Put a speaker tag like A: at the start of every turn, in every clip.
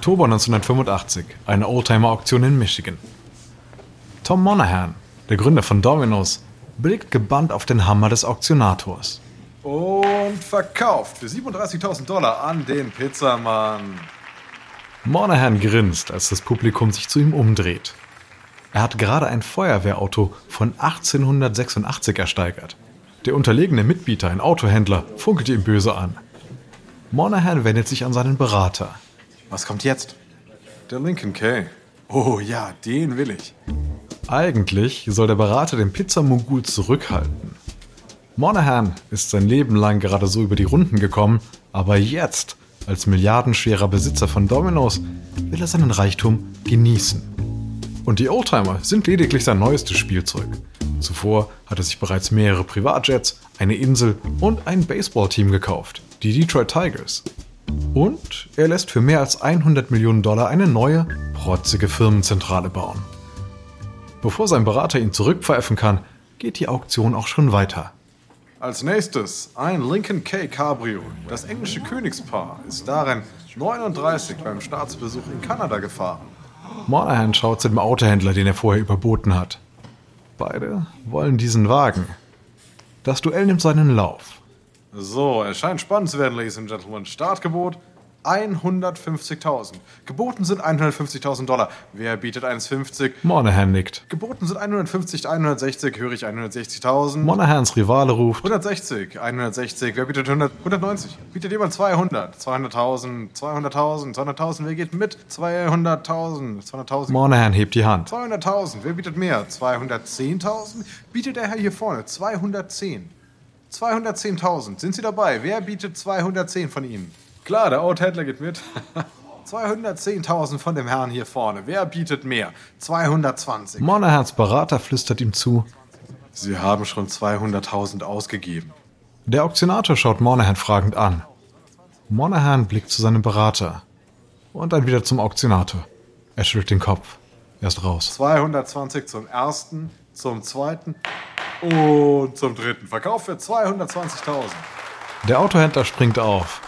A: Oktober 1985, eine Oldtimer-Auktion in Michigan. Tom Monahan, der Gründer von Domino's, blickt gebannt auf den Hammer des Auktionators.
B: Und verkauft für 37.000 Dollar an den Pizzamann.
A: Monahan grinst, als das Publikum sich zu ihm umdreht. Er hat gerade ein Feuerwehrauto von 1886 ersteigert. Der unterlegene Mitbieter, ein Autohändler, funkelt ihm böse an. Monahan wendet sich an seinen Berater.
B: Was kommt jetzt? Der Lincoln K. Oh ja, den will ich.
A: Eigentlich soll der Berater den Pizzamogul zurückhalten. Monahan ist sein Leben lang gerade so über die Runden gekommen, aber jetzt, als milliardenschwerer Besitzer von Domino's, will er seinen Reichtum genießen. Und die Oldtimer sind lediglich sein neuestes Spielzeug. Zuvor hat er sich bereits mehrere Privatjets, eine Insel und ein Baseballteam gekauft, die Detroit Tigers. Und er lässt für mehr als 100 Millionen Dollar eine neue, protzige Firmenzentrale bauen. Bevor sein Berater ihn zurückpfeifen kann, geht die Auktion auch schon weiter.
B: Als nächstes ein Lincoln K. Cabrio. Das englische Königspaar ist darin 39 beim Staatsbesuch in Kanada gefahren.
A: Monahan schaut zu dem Autohändler, den er vorher überboten hat. Beide wollen diesen Wagen. Das Duell nimmt seinen Lauf.
B: So, es scheint spannend zu werden, Ladies and Gentlemen. Startgebot 150.000. Geboten sind 150.000 Dollar. Wer bietet 1,50?
A: Monahan nickt.
B: Geboten sind 150, 160, höre ich 160.000.
A: Monahans Rivale ruft.
B: 160, 160, wer bietet 100, 190? Bietet jemand 200, 200.000, 200.000, 200.000, wer geht mit? 200.000, 200.000.
A: Monahan hebt die Hand.
B: 200.000, wer bietet mehr? 210.000? Bietet der Herr hier vorne 210. 210.000, sind Sie dabei? Wer bietet 210 von Ihnen? Klar, der Outhändler geht mit. 210.000 von dem Herrn hier vorne. Wer bietet mehr? 220.
A: Monahans Berater flüstert ihm zu.
B: Sie haben schon 200.000 ausgegeben.
A: Der Auktionator schaut Monahan fragend an. Monahan blickt zu seinem Berater. Und dann wieder zum Auktionator. Er schüttelt den Kopf. Er ist raus.
B: 220 zum ersten, zum zweiten und zum dritten. Verkauf für 220.000.
A: Der Autohändler springt auf.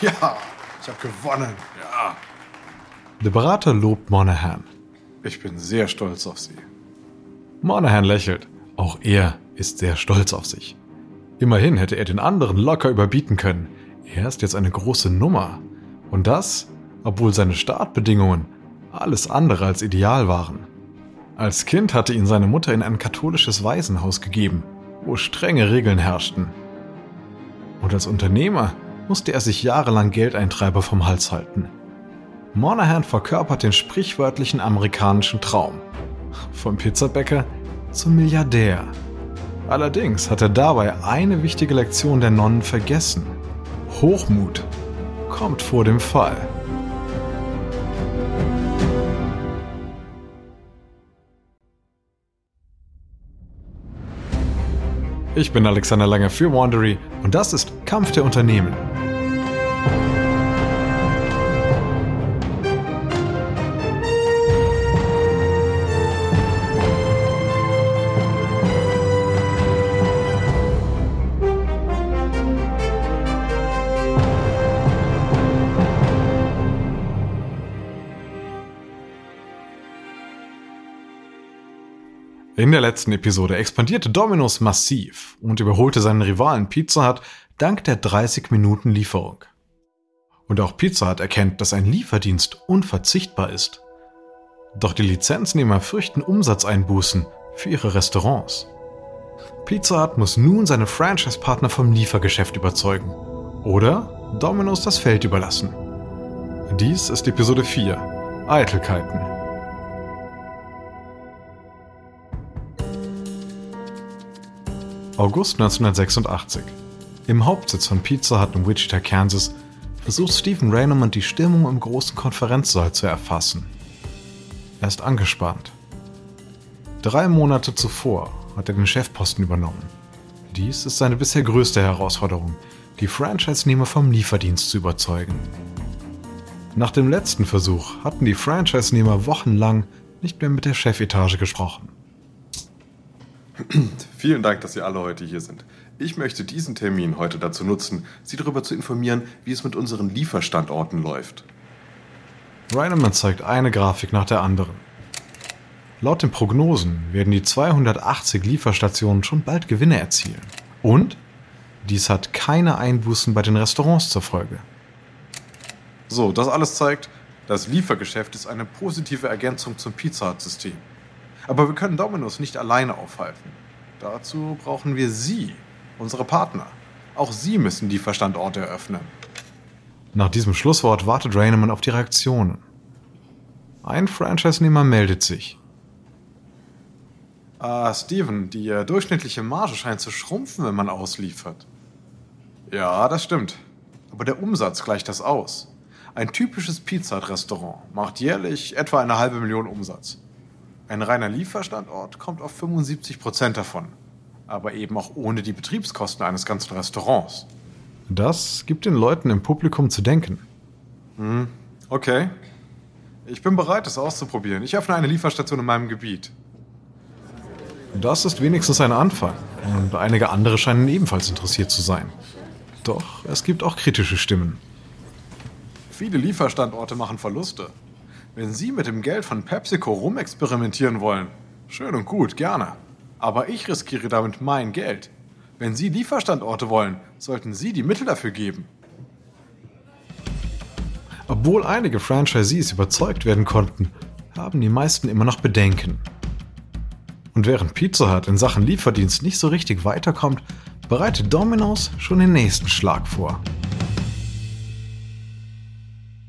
B: Ja, ich habe gewonnen. Ja.
A: Der Berater lobt Monahan.
B: Ich bin sehr stolz auf Sie.
A: Monahan lächelt. Auch er ist sehr stolz auf sich. Immerhin hätte er den anderen locker überbieten können. Er ist jetzt eine große Nummer. Und das, obwohl seine Startbedingungen alles andere als ideal waren. Als Kind hatte ihn seine Mutter in ein katholisches Waisenhaus gegeben, wo strenge Regeln herrschten. Und als Unternehmer musste er sich jahrelang Geldeintreiber vom Hals halten. Monahan verkörpert den sprichwörtlichen amerikanischen Traum. Vom Pizzabäcker zum Milliardär. Allerdings hat er dabei eine wichtige Lektion der Nonnen vergessen. Hochmut kommt vor dem Fall. Ich bin Alexander Lange für Wandery und das ist Kampf der Unternehmen. Letzten Episode expandierte Domino's massiv und überholte seinen Rivalen Pizza Hut dank der 30 Minuten Lieferung. Und auch Pizza Hut erkennt, dass ein Lieferdienst unverzichtbar ist. Doch die Lizenznehmer fürchten Umsatzeinbußen für ihre Restaurants. Pizza Hut muss nun seine Franchise-Partner vom Liefergeschäft überzeugen oder Domino's das Feld überlassen. Dies ist Episode 4 Eitelkeiten. August 1986. Im Hauptsitz von Pizza Hut in Wichita, Kansas, versucht Stephen Raymond die Stimmung im großen Konferenzsaal zu erfassen. Er ist angespannt. Drei Monate zuvor hat er den Chefposten übernommen. Dies ist seine bisher größte Herausforderung, die Franchise-Nehmer vom Lieferdienst zu überzeugen. Nach dem letzten Versuch hatten die Franchise-Nehmer wochenlang nicht mehr mit der Chefetage gesprochen.
B: Vielen Dank, dass Sie alle heute hier sind. Ich möchte diesen Termin heute dazu nutzen, Sie darüber zu informieren, wie es mit unseren Lieferstandorten läuft.
A: Reinemann zeigt eine Grafik nach der anderen. Laut den Prognosen werden die 280 Lieferstationen schon bald Gewinne erzielen. Und dies hat keine Einbußen bei den Restaurants zur Folge.
B: So, das alles zeigt, das Liefergeschäft ist eine positive Ergänzung zum Pizza Hut-System. Aber wir können Domino's nicht alleine aufhalten. Dazu brauchen wir Sie, unsere Partner. Auch Sie müssen Lieferstandorte eröffnen.
A: Nach diesem Schlusswort wartet Raineman auf die Reaktionen. Ein Franchise-Nehmer meldet sich.
B: Ah, Steven, die äh, durchschnittliche Marge scheint zu schrumpfen, wenn man ausliefert. Ja, das stimmt. Aber der Umsatz gleicht das aus. Ein typisches Pizza-Restaurant macht jährlich etwa eine halbe Million Umsatz. Ein reiner Lieferstandort kommt auf 75 Prozent davon. Aber eben auch ohne die Betriebskosten eines ganzen Restaurants.
A: Das gibt den Leuten im Publikum zu denken.
B: Hm, okay. Ich bin bereit, es auszuprobieren. Ich öffne eine Lieferstation in meinem Gebiet.
A: Das ist wenigstens ein Anfang. Und einige andere scheinen ebenfalls interessiert zu sein. Doch es gibt auch kritische Stimmen.
B: Viele Lieferstandorte machen Verluste. Wenn Sie mit dem Geld von PepsiCo rumexperimentieren wollen, schön und gut, gerne. Aber ich riskiere damit mein Geld. Wenn Sie Lieferstandorte wollen, sollten Sie die Mittel dafür geben.
A: Obwohl einige Franchisees überzeugt werden konnten, haben die meisten immer noch Bedenken. Und während Pizza Hut in Sachen Lieferdienst nicht so richtig weiterkommt, bereitet Domino's schon den nächsten Schlag vor.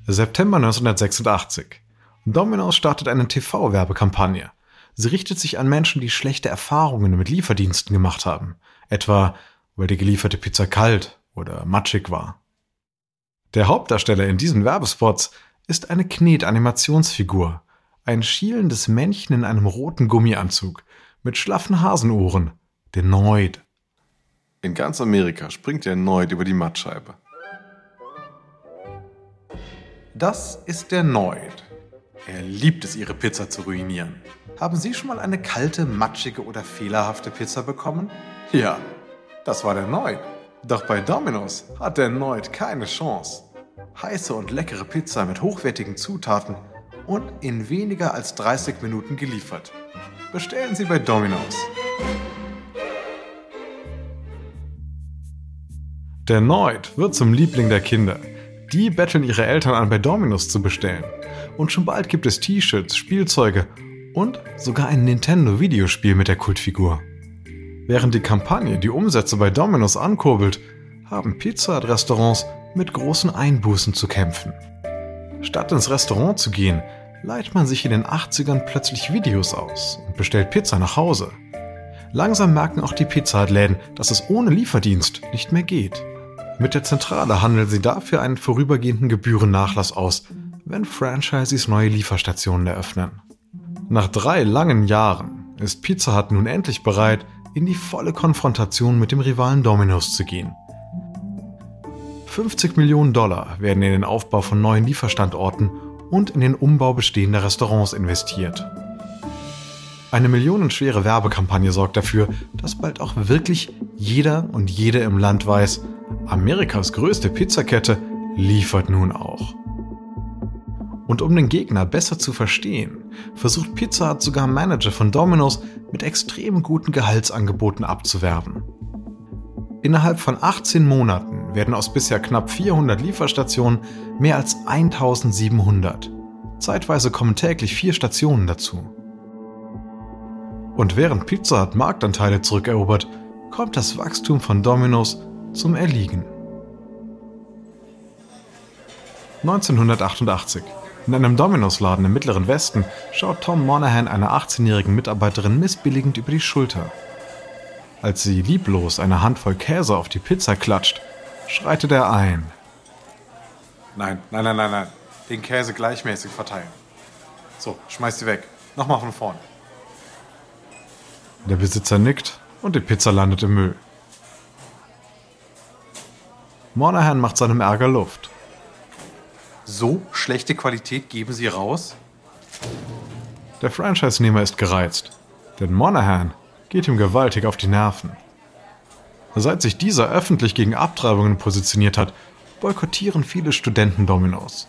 A: September 1986. Domino's startet eine TV-Werbekampagne. Sie richtet sich an Menschen, die schlechte Erfahrungen mit Lieferdiensten gemacht haben. Etwa, weil die gelieferte Pizza kalt oder matschig war. Der Hauptdarsteller in diesen Werbespots ist eine Knet-Animationsfigur. Ein schielendes Männchen in einem roten Gummianzug mit schlaffen Hasenohren. Der Noid.
B: In ganz Amerika springt der Noid über die Mattscheibe. Das ist der Noid. Er liebt es, Ihre Pizza zu ruinieren. Haben Sie schon mal eine kalte, matschige oder fehlerhafte Pizza bekommen? Ja, das war der Noid. Doch bei Domino's hat der Noid keine Chance. Heiße und leckere Pizza mit hochwertigen Zutaten und in weniger als 30 Minuten geliefert. Bestellen Sie bei Domino's.
A: Der Noid wird zum Liebling der Kinder. Die betteln ihre Eltern an, bei Domino's zu bestellen. Und schon bald gibt es T-Shirts, Spielzeuge und sogar ein Nintendo-Videospiel mit der Kultfigur. Während die Kampagne die Umsätze bei Domino's ankurbelt, haben Pizza-Restaurants mit großen Einbußen zu kämpfen. Statt ins Restaurant zu gehen, leiht man sich in den 80ern plötzlich Videos aus und bestellt Pizza nach Hause. Langsam merken auch die Pizza-Läden, dass es ohne Lieferdienst nicht mehr geht. Mit der Zentrale handeln sie dafür einen vorübergehenden Gebührennachlass aus, wenn Franchises neue Lieferstationen eröffnen. Nach drei langen Jahren ist Pizza Hut nun endlich bereit, in die volle Konfrontation mit dem Rivalen Domino's zu gehen. 50 Millionen Dollar werden in den Aufbau von neuen Lieferstandorten und in den Umbau bestehender Restaurants investiert. Eine millionenschwere Werbekampagne sorgt dafür, dass bald auch wirklich jeder und jede im Land weiß, Amerikas größte Pizzakette liefert nun auch. Und um den Gegner besser zu verstehen, versucht Pizza Hut sogar Manager von Domino's mit extrem guten Gehaltsangeboten abzuwerben. Innerhalb von 18 Monaten werden aus bisher knapp 400 Lieferstationen mehr als 1700. Zeitweise kommen täglich vier Stationen dazu. Und während Pizza Hut Marktanteile zurückerobert, kommt das Wachstum von Domino's zum Erliegen. 1988. In einem Domino's-Laden im Mittleren Westen schaut Tom Monahan einer 18-jährigen Mitarbeiterin missbilligend über die Schulter. Als sie lieblos eine Handvoll Käse auf die Pizza klatscht, schreitet er ein.
B: Nein, nein, nein, nein, nein. Den Käse gleichmäßig verteilen. So, schmeiß sie weg. Nochmal von vorn.
A: Der Besitzer nickt und die Pizza landet im Müll. Monahan macht seinem Ärger Luft.
B: So schlechte Qualität geben Sie raus?
A: Der Franchise-Nehmer ist gereizt, denn Monahan geht ihm gewaltig auf die Nerven. Seit sich dieser öffentlich gegen Abtreibungen positioniert hat, boykottieren viele Studenten Dominos.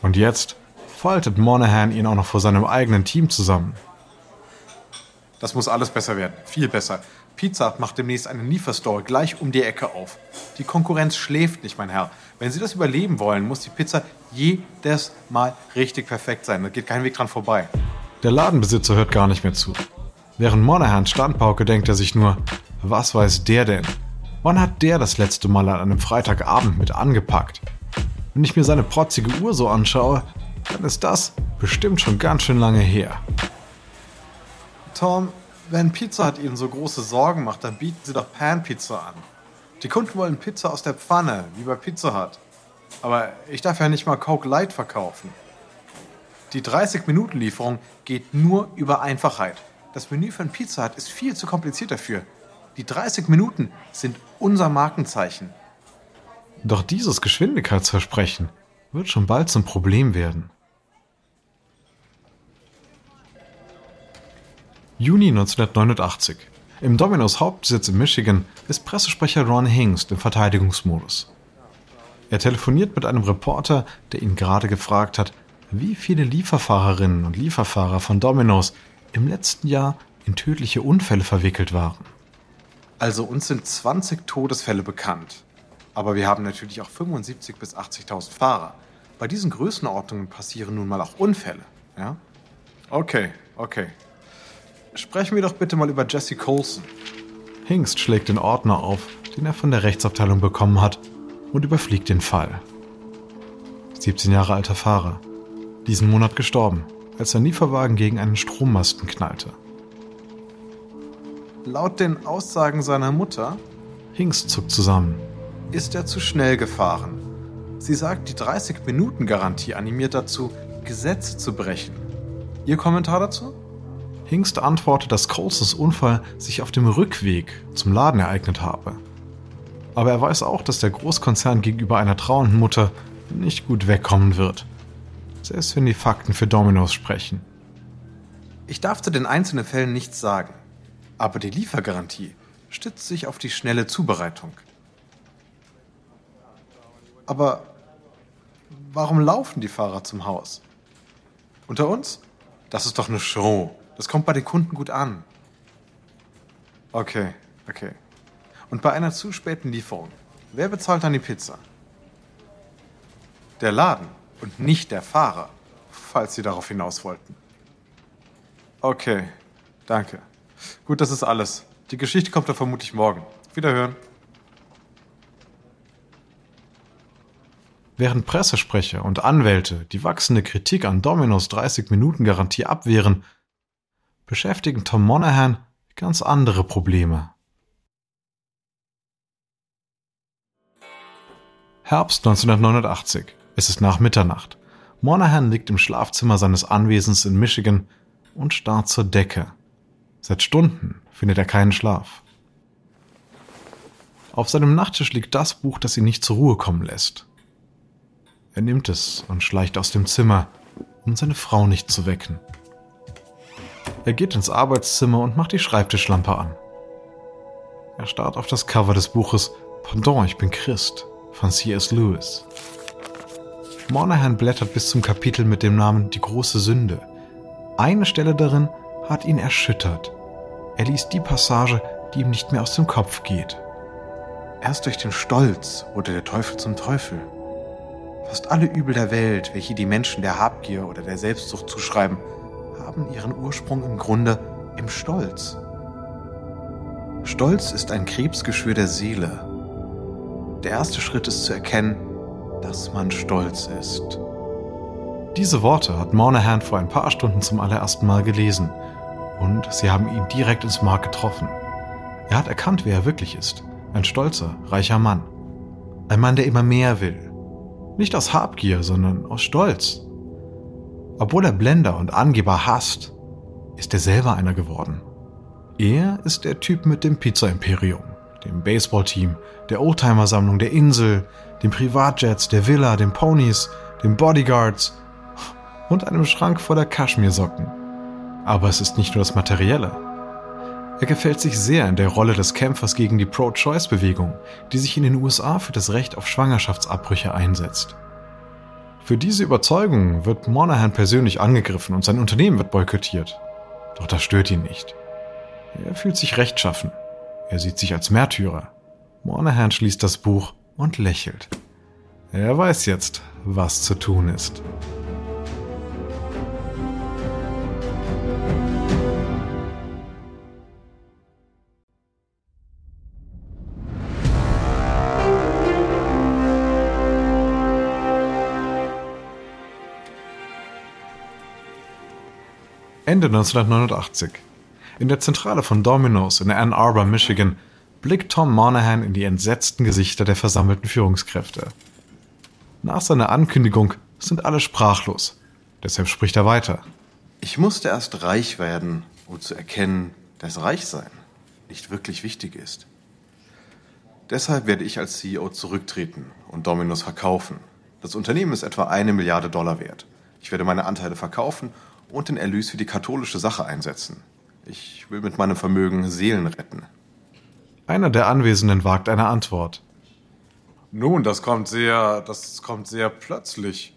A: Und jetzt faltet Monahan ihn auch noch vor seinem eigenen Team zusammen.
B: Das muss alles besser werden. Viel besser. Pizza macht demnächst einen Lieferstore gleich um die Ecke auf. Die Konkurrenz schläft nicht, mein Herr. Wenn Sie das überleben wollen, muss die Pizza jedes Mal richtig perfekt sein. Da geht kein Weg dran vorbei.
A: Der Ladenbesitzer hört gar nicht mehr zu. Während Monahan standpauke, denkt er sich nur, was weiß der denn? Wann hat der das letzte Mal an einem Freitagabend mit angepackt? Wenn ich mir seine protzige Uhr so anschaue, dann ist das bestimmt schon ganz schön lange her.
B: Tom, wenn Pizza Hut Ihnen so große Sorgen macht, dann bieten Sie doch Pan-Pizza an. Die Kunden wollen Pizza aus der Pfanne, wie bei Pizza Hut. Aber ich darf ja nicht mal Coke Light verkaufen. Die 30-Minuten-Lieferung geht nur über Einfachheit. Das Menü von Pizza Hut ist viel zu kompliziert dafür. Die 30 Minuten sind unser Markenzeichen.
A: Doch dieses Geschwindigkeitsversprechen wird schon bald zum Problem werden. Juni 1989. Im Domino's Hauptsitz in Michigan ist Pressesprecher Ron Hingst im Verteidigungsmodus. Er telefoniert mit einem Reporter, der ihn gerade gefragt hat, wie viele Lieferfahrerinnen und Lieferfahrer von Domino's im letzten Jahr in tödliche Unfälle verwickelt waren.
B: Also uns sind 20 Todesfälle bekannt. Aber wir haben natürlich auch 75.000 bis 80.000 Fahrer. Bei diesen Größenordnungen passieren nun mal auch Unfälle. Ja? Okay, okay. Sprechen wir doch bitte mal über Jesse Colson.
A: Hingst schlägt den Ordner auf, den er von der Rechtsabteilung bekommen hat, und überfliegt den Fall. 17 Jahre alter Fahrer. Diesen Monat gestorben, als sein Lieferwagen gegen einen Strommasten knallte.
B: Laut den Aussagen seiner Mutter
A: Hingst zuckt zusammen.
B: ist er zu schnell gefahren. Sie sagt, die 30-Minuten-Garantie animiert dazu, Gesetze zu brechen. Ihr Kommentar dazu?
A: Hingst antwortet, dass Colsons Unfall sich auf dem Rückweg zum Laden ereignet habe. Aber er weiß auch, dass der Großkonzern gegenüber einer trauernden Mutter nicht gut wegkommen wird. Selbst wenn die Fakten für Domino's sprechen.
B: Ich darf zu den einzelnen Fällen nichts sagen. Aber die Liefergarantie stützt sich auf die schnelle Zubereitung. Aber warum laufen die Fahrer zum Haus? Unter uns? Das ist doch eine Show. Das kommt bei den Kunden gut an. Okay, okay. Und bei einer zu späten Lieferung, wer bezahlt dann die Pizza? Der Laden und nicht der Fahrer, falls Sie darauf hinaus wollten. Okay, danke. Gut, das ist alles. Die Geschichte kommt dann vermutlich morgen. Wiederhören.
A: Während Pressesprecher und Anwälte die wachsende Kritik an Dominos 30-Minuten-Garantie abwehren, beschäftigen Tom Monahan ganz andere Probleme. Herbst 1989. Es ist nach Mitternacht. Monahan liegt im Schlafzimmer seines Anwesens in Michigan und starrt zur Decke. Seit Stunden findet er keinen Schlaf. Auf seinem Nachttisch liegt das Buch, das ihn nicht zur Ruhe kommen lässt. Er nimmt es und schleicht aus dem Zimmer, um seine Frau nicht zu wecken. Er geht ins Arbeitszimmer und macht die Schreibtischlampe an. Er starrt auf das Cover des Buches Pardon, ich bin Christ von C.S. Lewis. Monahan blättert bis zum Kapitel mit dem Namen Die große Sünde. Eine Stelle darin hat ihn erschüttert. Er liest die Passage, die ihm nicht mehr aus dem Kopf geht.
B: Erst durch den Stolz wurde der Teufel zum Teufel. Fast alle Übel der Welt, welche die Menschen der Habgier oder der Selbstsucht zuschreiben, haben ihren Ursprung im Grunde im Stolz. Stolz ist ein Krebsgeschwür der Seele. Der erste Schritt ist zu erkennen, dass man stolz ist.
A: Diese Worte hat Monahan vor ein paar Stunden zum allerersten Mal gelesen und sie haben ihn direkt ins Mark getroffen. Er hat erkannt, wer er wirklich ist. Ein stolzer, reicher Mann. Ein Mann, der immer mehr will. Nicht aus Habgier, sondern aus Stolz. Obwohl er Blender und Angeber hasst, ist er selber einer geworden. Er ist der Typ mit dem Pizza-Imperium, dem Baseballteam, der Oldtimer-Sammlung, der Insel, den Privatjets, der Villa, den Ponys, den Bodyguards und einem Schrank voller Kaschmirsocken. Aber es ist nicht nur das Materielle. Er gefällt sich sehr in der Rolle des Kämpfers gegen die Pro-Choice-Bewegung, die sich in den USA für das Recht auf Schwangerschaftsabbrüche einsetzt. Für diese Überzeugung wird Monahan persönlich angegriffen und sein Unternehmen wird boykottiert. Doch das stört ihn nicht. Er fühlt sich rechtschaffen. Er sieht sich als Märtyrer. Monahan schließt das Buch und lächelt. Er weiß jetzt, was zu tun ist. Ende 1989. In der Zentrale von Domino's in Ann Arbor, Michigan, blickt Tom Monahan in die entsetzten Gesichter der versammelten Führungskräfte. Nach seiner Ankündigung sind alle sprachlos. Deshalb spricht er weiter.
B: Ich musste erst reich werden, um zu erkennen, dass Reichsein nicht wirklich wichtig ist. Deshalb werde ich als CEO zurücktreten und Domino's verkaufen. Das Unternehmen ist etwa eine Milliarde Dollar wert. Ich werde meine Anteile verkaufen und den Erlös für die katholische Sache einsetzen. Ich will mit meinem Vermögen Seelen retten.
A: Einer der Anwesenden wagt eine Antwort.
B: Nun, das kommt sehr, das kommt sehr plötzlich.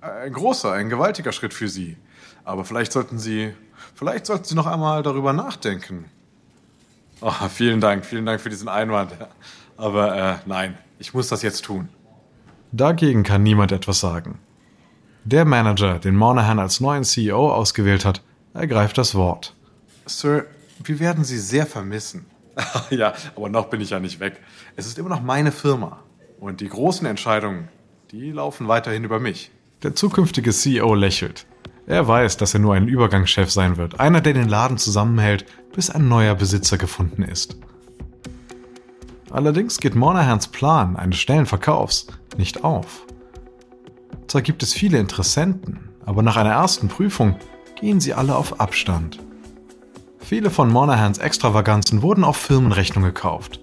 B: Ein großer, ein gewaltiger Schritt für Sie. Aber vielleicht sollten Sie, vielleicht sollten Sie noch einmal darüber nachdenken. Oh, vielen Dank, vielen Dank für diesen Einwand. Aber äh, nein, ich muss das jetzt tun.
A: Dagegen kann niemand etwas sagen. Der Manager, den Monahan als neuen CEO ausgewählt hat, ergreift das Wort.
B: Sir, wir werden Sie sehr vermissen. ja, aber noch bin ich ja nicht weg. Es ist immer noch meine Firma. Und die großen Entscheidungen, die laufen weiterhin über mich.
A: Der zukünftige CEO lächelt. Er weiß, dass er nur ein Übergangschef sein wird, einer, der den Laden zusammenhält, bis ein neuer Besitzer gefunden ist. Allerdings geht Monahans Plan eines schnellen Verkaufs nicht auf. Zwar gibt es viele Interessenten, aber nach einer ersten Prüfung gehen sie alle auf Abstand. Viele von Monahans Extravaganzen wurden auf Firmenrechnung gekauft.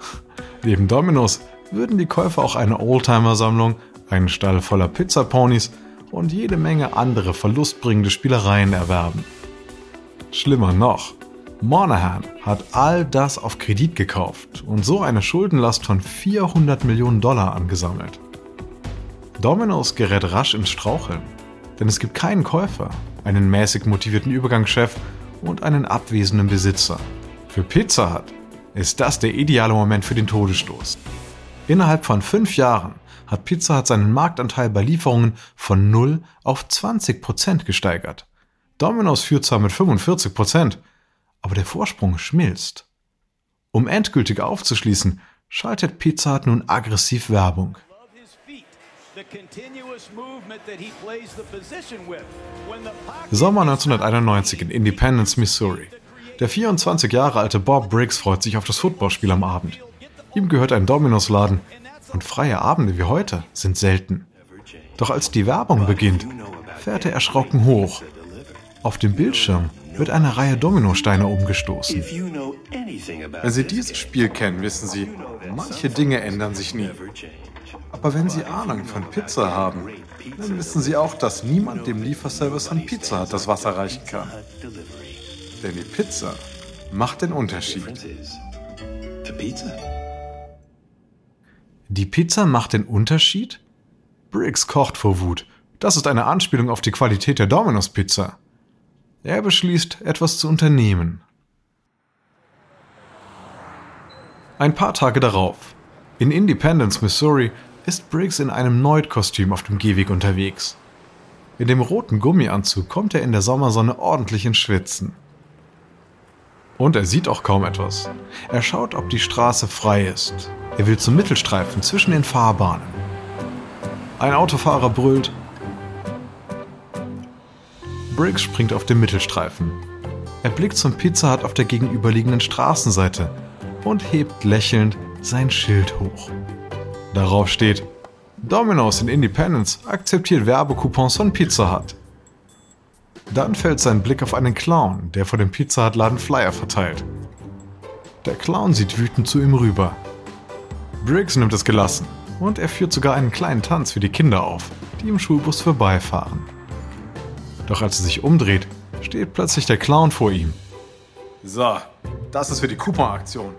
A: Neben Dominos würden die Käufer auch eine Oldtimer-Sammlung, einen Stall voller Pizzaponys und jede Menge andere verlustbringende Spielereien erwerben. Schlimmer noch, Monahan hat all das auf Kredit gekauft und so eine Schuldenlast von 400 Millionen Dollar angesammelt. Domino's gerät rasch ins Straucheln, denn es gibt keinen Käufer, einen mäßig motivierten Übergangschef und einen abwesenden Besitzer. Für Pizza Hut ist das der ideale Moment für den Todesstoß. Innerhalb von fünf Jahren hat Pizza Hut seinen Marktanteil bei Lieferungen von 0 auf 20 Prozent gesteigert. Domino's führt zwar mit 45 Prozent, aber der Vorsprung schmilzt. Um endgültig aufzuschließen, schaltet Pizza Hut nun aggressiv Werbung. Sommer 1991 in Independence, Missouri. Der 24 Jahre alte Bob Briggs freut sich auf das Footballspiel am Abend. Ihm gehört ein Dominos-Laden und freie Abende wie heute sind selten. Doch als die Werbung beginnt, fährt er erschrocken hoch. Auf dem Bildschirm wird eine Reihe Dominosteine umgestoßen.
B: Wenn Sie dieses Spiel kennen, wissen Sie, manche Dinge ändern sich nie. Aber wenn Sie Ahnung von Pizza haben, dann wissen Sie auch, dass niemand dem Lieferservice von Pizza Hut das Wasser reichen kann. Denn die Pizza macht den Unterschied.
A: Die Pizza macht den Unterschied? Briggs kocht vor Wut. Das ist eine Anspielung auf die Qualität der Domino's Pizza. Er beschließt, etwas zu unternehmen. Ein paar Tage darauf. In Independence, Missouri, ist Briggs in einem Noid-Kostüm auf dem Gehweg unterwegs. In dem roten Gummianzug kommt er in der Sommersonne ordentlich ins Schwitzen. Und er sieht auch kaum etwas. Er schaut, ob die Straße frei ist. Er will zum Mittelstreifen zwischen den Fahrbahnen. Ein Autofahrer brüllt. Briggs springt auf den Mittelstreifen. Er blickt zum Pizza Hut auf der gegenüberliegenden Straßenseite und hebt lächelnd sein Schild hoch. Darauf steht, Domino's in Independence akzeptiert Werbecoupons von Pizza Hut. Dann fällt sein Blick auf einen Clown, der vor dem Pizza Hut Laden Flyer verteilt. Der Clown sieht wütend zu ihm rüber. Briggs nimmt es gelassen und er führt sogar einen kleinen Tanz für die Kinder auf, die im Schulbus vorbeifahren. Doch als er sich umdreht, steht plötzlich der Clown vor ihm.
B: So, das ist für die Coupon-Aktion.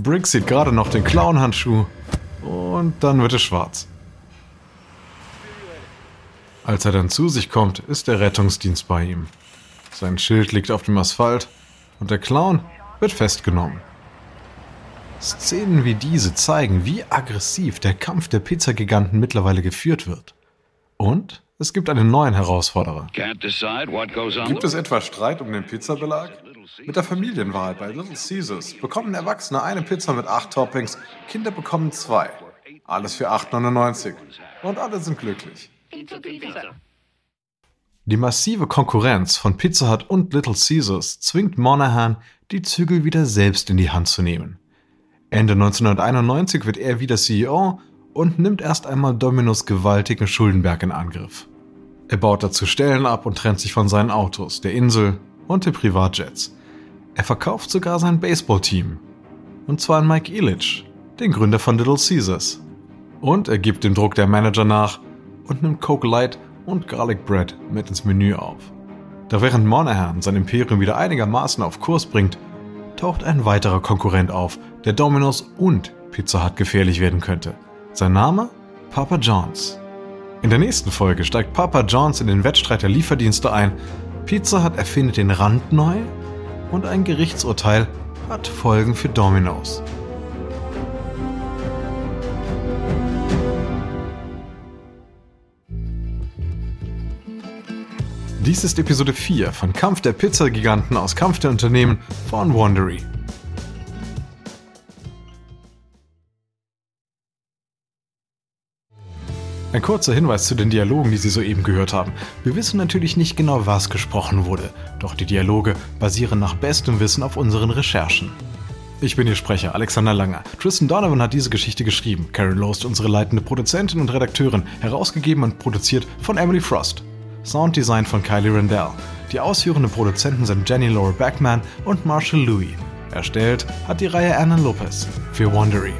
A: Briggs sieht gerade noch den Clown-Handschuh und dann wird es schwarz. Als er dann zu sich kommt, ist der Rettungsdienst bei ihm. Sein Schild liegt auf dem Asphalt und der Clown wird festgenommen. Szenen wie diese zeigen, wie aggressiv der Kampf der Pizzagiganten mittlerweile geführt wird. Und es gibt einen neuen Herausforderer.
B: Gibt es etwa Streit um den Pizzabelag? Mit der Familienwahl bei Little Caesars bekommen Erwachsene eine Pizza mit acht Toppings, Kinder bekommen zwei. Alles für 8,99. Und alle sind glücklich.
A: Die massive Konkurrenz von Pizza Hut und Little Caesars zwingt Monahan, die Zügel wieder selbst in die Hand zu nehmen. Ende 1991 wird er wieder CEO und nimmt erst einmal Dominos gewaltigen Schuldenberg in Angriff. Er baut dazu Stellen ab und trennt sich von seinen Autos, der Insel und den Privatjets. Er verkauft sogar sein Baseballteam. Und zwar an Mike Ilitch, den Gründer von Little Caesars. Und er gibt dem Druck der Manager nach und nimmt Coke Light und Garlic Bread mit ins Menü auf. Da während Monahan sein Imperium wieder einigermaßen auf Kurs bringt, taucht ein weiterer Konkurrent auf, der Domino's und Pizza Hut gefährlich werden könnte. Sein Name? Papa John's. In der nächsten Folge steigt Papa John's in den Wettstreit der Lieferdienste ein, Pizza Hut erfindet den Rand neu und ein Gerichtsurteil hat Folgen für Domino's. Dies ist Episode 4 von Kampf der Pizzagiganten aus Kampf der Unternehmen von Wandery. Ein kurzer Hinweis zu den Dialogen, die Sie soeben gehört haben. Wir wissen natürlich nicht genau, was gesprochen wurde, doch die Dialoge basieren nach bestem Wissen auf unseren Recherchen. Ich bin Ihr Sprecher, Alexander Langer. Tristan Donovan hat diese Geschichte geschrieben. Karen Lowe unsere leitende Produzentin und Redakteurin, herausgegeben und produziert von Emily Frost. Sounddesign von Kylie Rendell. Die ausführenden Produzenten sind Jenny Laura Backman und Marshall Louis. Erstellt hat die Reihe Anna Lopez für Wondery.